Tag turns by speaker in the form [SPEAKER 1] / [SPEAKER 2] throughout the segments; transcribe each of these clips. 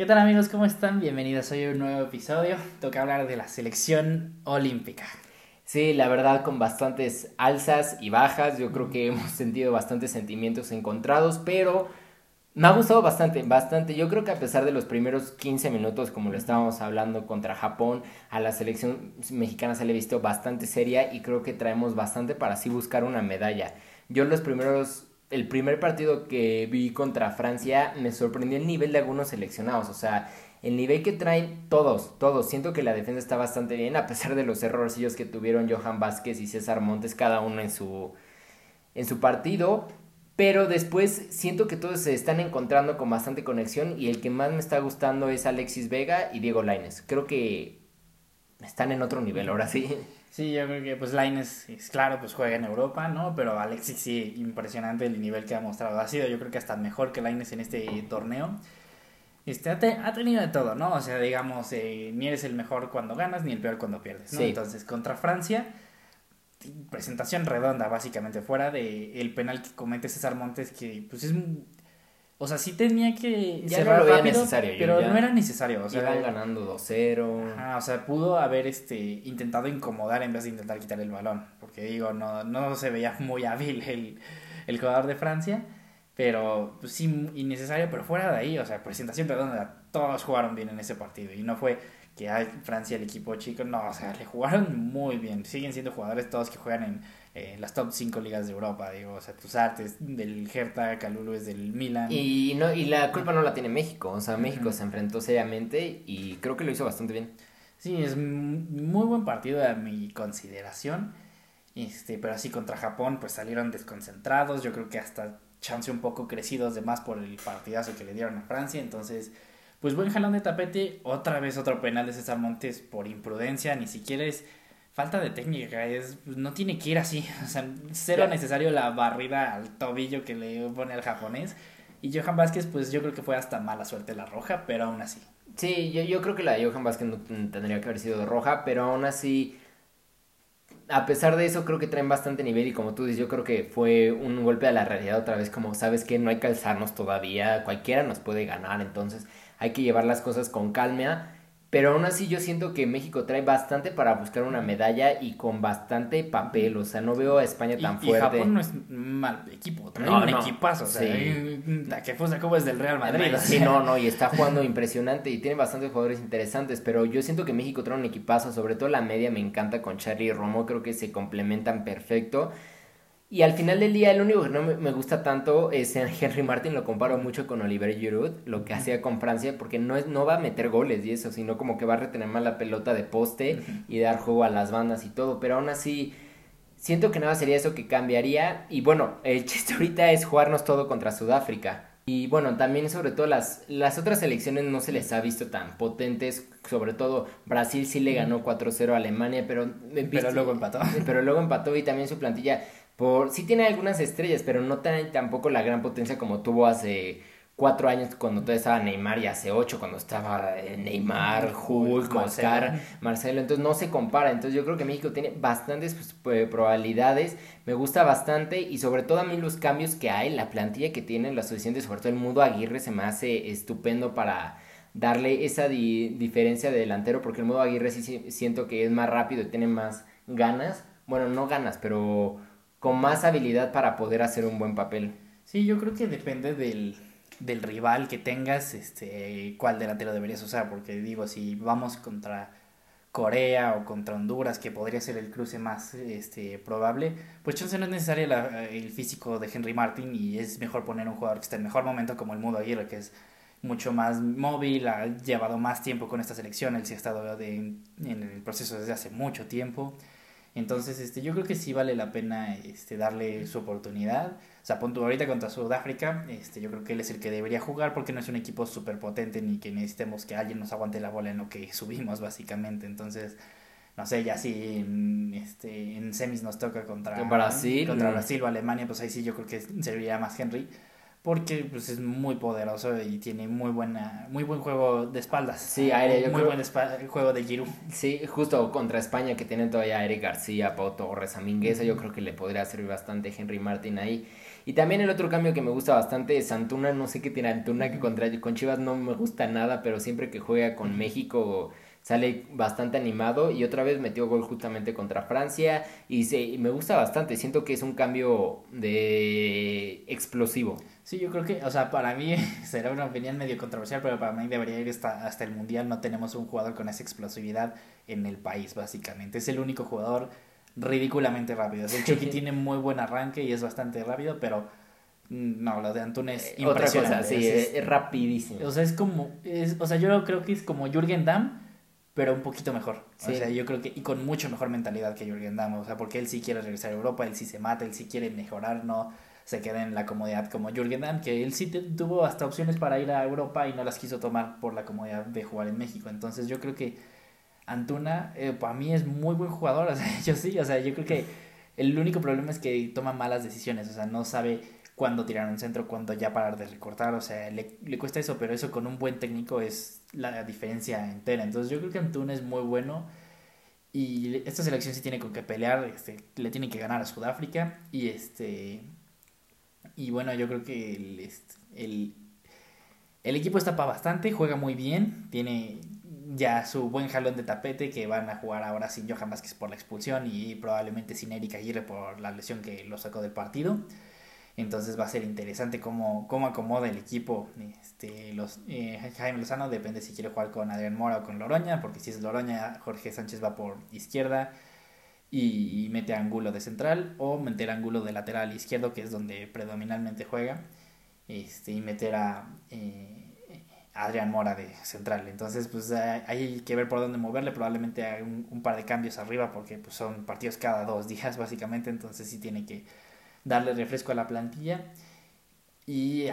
[SPEAKER 1] ¿Qué tal amigos? ¿Cómo están? Bienvenidos hoy a un nuevo episodio. Toca hablar de la selección olímpica.
[SPEAKER 2] Sí, la verdad con bastantes alzas y bajas. Yo creo que hemos sentido bastantes sentimientos encontrados, pero me ha gustado bastante, bastante. Yo creo que a pesar de los primeros 15 minutos, como lo estábamos hablando contra Japón, a la selección mexicana se le ha visto bastante seria y creo que traemos bastante para así buscar una medalla. Yo los primeros el primer partido que vi contra Francia me sorprendió el nivel de algunos seleccionados, o sea, el nivel que traen todos, todos. Siento que la defensa está bastante bien, a pesar de los errorcillos que tuvieron Johan Vázquez y César Montes, cada uno en su, en su partido. Pero después siento que todos se están encontrando con bastante conexión y el que más me está gustando es Alexis Vega y Diego Laines. Creo que están en otro nivel ahora sí.
[SPEAKER 1] Sí, yo creo que pues Laines, es claro, pues juega en Europa, ¿no? Pero Alexis sí, impresionante el nivel que ha mostrado. Ha sido yo creo que hasta mejor que Laines en este torneo. Este, ha, tenido de todo, ¿no? O sea, digamos, eh, ni eres el mejor cuando ganas, ni el peor cuando pierdes, ¿no? Entonces, contra Francia, presentación redonda, básicamente, fuera de el penal que comete César Montes, que pues es o sea, sí tenía que
[SPEAKER 2] ya cerrar no necesario,
[SPEAKER 1] pero no era necesario. O sea,
[SPEAKER 2] iban ganando 2-0.
[SPEAKER 1] Ajá, o sea, pudo haber este intentado incomodar en vez de intentar quitar el balón. Porque digo, no, no se veía muy hábil el, el jugador de Francia. Pero pues, sí, innecesario. Pero fuera de ahí, o sea, presentación redonda. Todos jugaron bien en ese partido. Y no fue que hay Francia el equipo chico. No, o sea, le jugaron muy bien. Siguen siendo jugadores todos que juegan en eh, las top 5 ligas de Europa, digo, o sea, tus artes del Hertha, Calulu es del Milan.
[SPEAKER 2] Y, no, y la culpa no la tiene México, o sea, México se enfrentó seriamente y creo que lo hizo bastante bien.
[SPEAKER 1] Sí, es muy buen partido a mi consideración, este, pero así contra Japón pues salieron desconcentrados, yo creo que hasta chance un poco crecidos de más por el partidazo que le dieron a Francia, entonces pues buen jalón de tapete, otra vez otro penal de César Montes por imprudencia, ni siquiera es falta de técnica, es, pues, no tiene que ir así, o sea, cero necesario la barrida al tobillo que le pone al japonés. Y Johan Vázquez, pues yo creo que fue hasta mala suerte la roja, pero aún así.
[SPEAKER 2] Sí, yo, yo creo que la de Johan Vázquez no tendría que haber sido roja, pero aún así, a pesar de eso, creo que traen bastante nivel y como tú dices, yo creo que fue un golpe a la realidad otra vez, como sabes que no hay que alzarnos todavía, cualquiera nos puede ganar, entonces hay que llevar las cosas con calma pero aún así yo siento que México trae bastante para buscar una medalla y con bastante papel. O sea, no veo a España tan fuerte. Y
[SPEAKER 1] Japón no es mal equipo, trae un equipazo. O sea, la que fue como es del Real Madrid.
[SPEAKER 2] Sí, no, no, y está jugando impresionante y tiene bastantes jugadores interesantes. Pero yo siento que México trae un equipazo, sobre todo la media me encanta con Charlie y Romo. Creo que se complementan perfecto. Y al final del día, el único que no me gusta tanto es Henry Martin, lo comparo mucho con Oliver Giroud, lo que hacía con Francia, porque no, es, no va a meter goles y eso, sino como que va a retener más la pelota de poste y dar juego a las bandas y todo, pero aún así siento que nada sería eso que cambiaría. Y bueno, el chiste ahorita es jugarnos todo contra Sudáfrica. Y bueno, también sobre todo las, las otras selecciones no se les ha visto tan potentes, sobre todo Brasil sí le ganó 4-0 a Alemania, pero...
[SPEAKER 1] Pero luego empató.
[SPEAKER 2] Pero luego empató y también su plantilla por, sí tiene algunas estrellas, pero no tiene tampoco la gran potencia como tuvo hace cuatro años cuando todavía estaba Neymar y hace ocho cuando estaba eh, Neymar, Hulk, Oscar, Marcelo. Entonces no se compara. Entonces yo creo que México tiene bastantes pues, probabilidades. Me gusta bastante y sobre todo a mí los cambios que hay, la plantilla que tiene, la suficiente, sobre todo el Mudo Aguirre se me hace estupendo para darle esa diferencia de delantero porque el Mudo Aguirre sí siento que es más rápido y tiene más ganas. Bueno, no ganas, pero con más habilidad para poder hacer un buen papel.
[SPEAKER 1] Sí, yo creo que depende del, del rival que tengas, este, cuál delantero deberías usar, porque digo, si vamos contra Corea o contra Honduras, que podría ser el cruce más este, probable, pues chance no es necesario el físico de Henry Martin y es mejor poner un jugador que esté en mejor momento como el Mudo Aguirre, que es mucho más móvil, ha llevado más tiempo con esta selección, él sí ha estado de, en el proceso desde hace mucho tiempo. Entonces, este, yo creo que sí vale la pena este, darle su oportunidad. O sea, ahorita contra Sudáfrica, este, yo creo que él es el que debería jugar porque no es un equipo súper potente ni que necesitemos que alguien nos aguante la bola en lo que subimos, básicamente. Entonces, no sé, ya si en, este, en semis nos toca contra
[SPEAKER 2] Brasil,
[SPEAKER 1] contra Brasil o Alemania, pues ahí sí yo creo que serviría más Henry porque pues es muy poderoso y tiene muy buena muy buen juego de espaldas.
[SPEAKER 2] Sí, aéreo,
[SPEAKER 1] muy buen juego de Giroud.
[SPEAKER 2] Sí, justo contra España que tienen todavía a Eric García, Pau Torres, a Mingueza, yo creo que le podría servir bastante Henry Martin ahí. Y también el otro cambio que me gusta bastante es Antuna, no sé qué tiene Antuna, que contra, con Chivas no me gusta nada, pero siempre que juega con México sale bastante animado y otra vez metió gol justamente contra Francia y, se, y me gusta bastante, siento que es un cambio de explosivo.
[SPEAKER 1] Sí, yo creo que, o sea, para mí será una opinión medio controversial, pero para mí debería ir hasta, hasta el Mundial. No tenemos un jugador con esa explosividad en el país, básicamente. Es el único jugador ridículamente rápido. El Chucky tiene muy buen arranque y es bastante rápido, pero mm, no, lo de Antun es
[SPEAKER 2] Eh, Otra
[SPEAKER 1] impresionante.
[SPEAKER 2] cosa, sí,
[SPEAKER 1] Es-
[SPEAKER 2] es, es rapidísimo.
[SPEAKER 1] o sea, es como, es, o sea, yo creo que es como Jürgen Damm, pero un poquito mejor.
[SPEAKER 2] Sí.
[SPEAKER 1] O sea, yo creo que, y con mucho mejor mentalidad que Jürgen Damm, o sea, porque él sí quiere regresar a Europa, él sí se mata, él sí quiere mejorar, no se queda en la comodidad como Jürgen Damm, que él sí tuvo hasta opciones para ir a Europa y no las quiso tomar por la comodidad de jugar en México. Entonces yo creo que Antuna, eh, para mí es muy buen jugador, o sea, yo sí, o sea, yo creo que el único problema es que toma malas decisiones, o sea, no sabe cuándo tirar un centro, cuándo ya parar de recortar, o sea, le, le cuesta eso, pero eso con un buen técnico es la diferencia entera. Entonces yo creo que Antuna es muy bueno y esta selección sí tiene con qué pelear, este, le tiene que ganar a Sudáfrica y este y bueno, yo creo que el, este, el, el equipo está para bastante, juega muy bien, tiene ya su buen jalón de tapete que van a jugar ahora sin Johan Vázquez por la expulsión y probablemente sin Erika Aguirre por la lesión que lo sacó del partido. Entonces va a ser interesante cómo, cómo acomoda el equipo. Este, los, eh, Jaime Lozano depende si quiere jugar con Adrián Mora o con Loroña, porque si es Loroña, Jorge Sánchez va por izquierda y, mete a Angulo de central, o meter a Angulo de lateral izquierdo, que es donde predominantemente juega, este, y meter a eh, Adrián Mora de central. Entonces, pues eh, hay que ver por dónde moverle, probablemente hay un, un par de cambios arriba, porque pues, son partidos cada dos días, básicamente, entonces sí tiene que darle refresco a la plantilla. Y,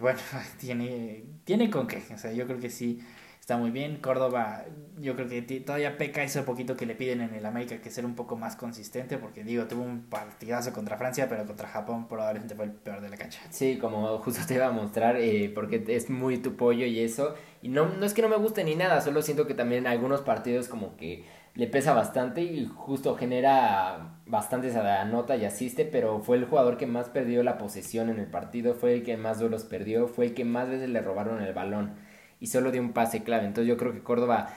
[SPEAKER 1] bueno, tiene, tiene con qué. O sea, yo creo que sí está muy bien. Córdoba, yo creo que todavía peca ese poquito que le piden en el América, que ser un poco más consistente, porque digo, tuvo un partidazo contra Francia, pero contra Japón probablemente fue el peor de la cancha.
[SPEAKER 2] Sí, como justo te iba a mostrar, eh, porque es muy tu pollo y eso. Y no, no es que no me guste ni nada, solo siento que también algunos partidos como que le pesa bastante y justo genera bastante esa nota y asiste, pero fue el jugador que más perdió la posesión en el partido, fue el que más duelos perdió, fue el que más veces le robaron el balón y solo dio un pase clave. Entonces yo creo que Córdoba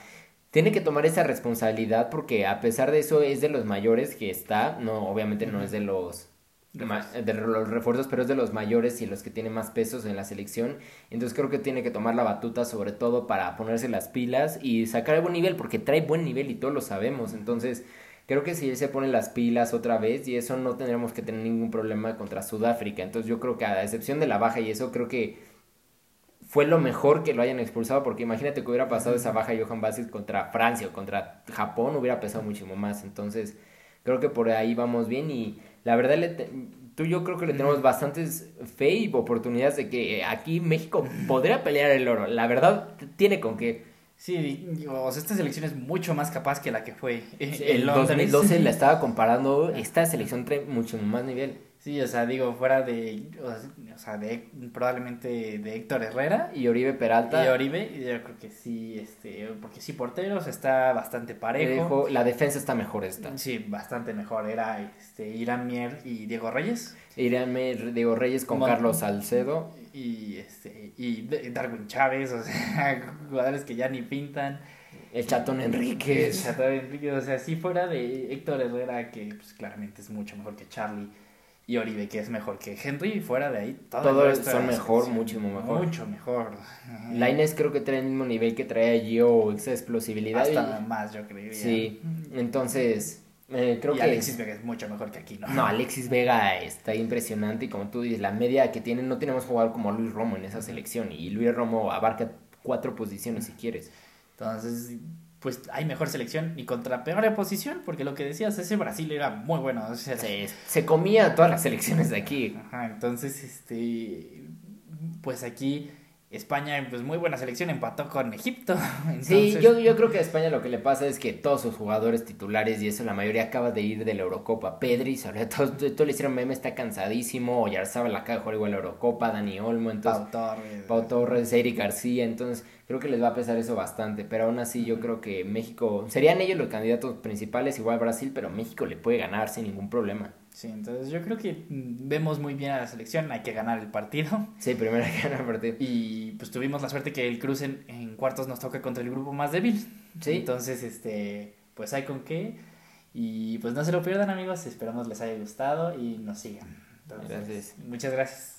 [SPEAKER 2] tiene que tomar esa responsabilidad porque a pesar de eso es de los mayores que está, no, obviamente no es de los de los refuerzos, pero es de los mayores y los que tienen más pesos en la selección. Entonces creo que tiene que tomar la batuta sobre todo para ponerse las pilas y sacar el buen nivel, porque trae buen nivel y todos lo sabemos. Entonces creo que si él se pone las pilas otra vez y eso no tendremos que tener ningún problema contra Sudáfrica. Entonces yo creo que a excepción de la baja y eso creo que fue lo mejor que lo hayan expulsado, porque imagínate que hubiera pasado esa baja Johan Vázquez contra Francia o contra Japón, hubiera pesado muchísimo más. Entonces, creo que por ahí vamos bien y la verdad, le te- tú y yo creo que le tenemos bastantes fe y oportunidades de que aquí México podría pelear el oro. La verdad, tiene con qué.
[SPEAKER 1] Sí, digo, o sea, esta selección es mucho más capaz que la que fue eh,
[SPEAKER 2] El
[SPEAKER 1] en Londres.
[SPEAKER 2] 2012 la estaba comparando, esta selección trae mucho más nivel.
[SPEAKER 1] Sí, o sea, digo, fuera de, o sea, de probablemente de Héctor Herrera
[SPEAKER 2] Y Oribe Peralta,
[SPEAKER 1] y Oribe, yo creo que sí, este, porque sí, porteros está bastante parejo.
[SPEAKER 2] La defensa está mejor esta.
[SPEAKER 1] Sí, bastante mejor. Era este, Irán Mier y Diego Reyes.
[SPEAKER 2] Iránme Diego Reyes con
[SPEAKER 1] Mon-
[SPEAKER 2] Carlos Salcedo.
[SPEAKER 1] Y, este, y Darwin Chávez, o sea, jugadores que ya ni pintan.
[SPEAKER 2] El Chatón Enríquez.
[SPEAKER 1] Chateau Enrique, o sea, sí fuera de Héctor Herrera, que pues, claramente es mucho mejor que Charlie. Y Oribe, que es mejor que Henry, fuera de ahí, todo la
[SPEAKER 2] mejor, muchísimo mejor.
[SPEAKER 1] Mucho mejor.
[SPEAKER 2] Lainez creo que trae el mismo nivel que trae Gio, esa explosibilidad.
[SPEAKER 1] Hasta
[SPEAKER 2] y-
[SPEAKER 1] más, yo creo.
[SPEAKER 2] Sí, entonces eh, creo
[SPEAKER 1] y
[SPEAKER 2] que...
[SPEAKER 1] Alexis Vega es mucho mejor que aquí, ¿no?
[SPEAKER 2] No, Alexis Vega está impresionante y como tú dices, la media que tiene, no tenemos jugador como Luis Romo en esa selección y Luis Romo abarca cuatro posiciones si quieres.
[SPEAKER 1] Entonces, pues hay mejor selección y contra peor posición, porque lo que decías, ese Brasil era muy bueno. o sea,
[SPEAKER 2] Se, se comía todas las selecciones de aquí.
[SPEAKER 1] Ajá, entonces, este, pues aquí España, pues muy buena selección, empató con Egipto.
[SPEAKER 2] Sí, yo, yo creo que a España lo que le pasa es que todos sus jugadores titulares, y eso la mayoría acaba de ir de la Eurocopa. Pedri, sobre todo, todo le hicieron meme, está cansadísimo. Oyarzabal acaba de jugar igual la Eurocopa, Dani Olmo, entonces...
[SPEAKER 1] Pau Torres.
[SPEAKER 2] Pau Torres, Eric García, entonces creo que les va a pesar eso bastante, pero aún así yo creo que México, serían ellos los candidatos principales, igual Brasil, pero México le puede ganar sin ningún problema.
[SPEAKER 1] Sí, entonces yo creo que mm, vemos muy bien a la selección, hay que ganar el partido.
[SPEAKER 2] Sí, primero hay que ganar el partido.
[SPEAKER 1] Y pues tuvimos la suerte que el Cruz en, en cuartos nos toca contra el grupo más débil.
[SPEAKER 2] Sí.
[SPEAKER 1] Entonces, este, pues hay con qué. Y pues no se lo pierdan amigos, esperamos les haya gustado y nos sigan. Entonces,
[SPEAKER 2] Gracias.
[SPEAKER 1] Muchas gracias.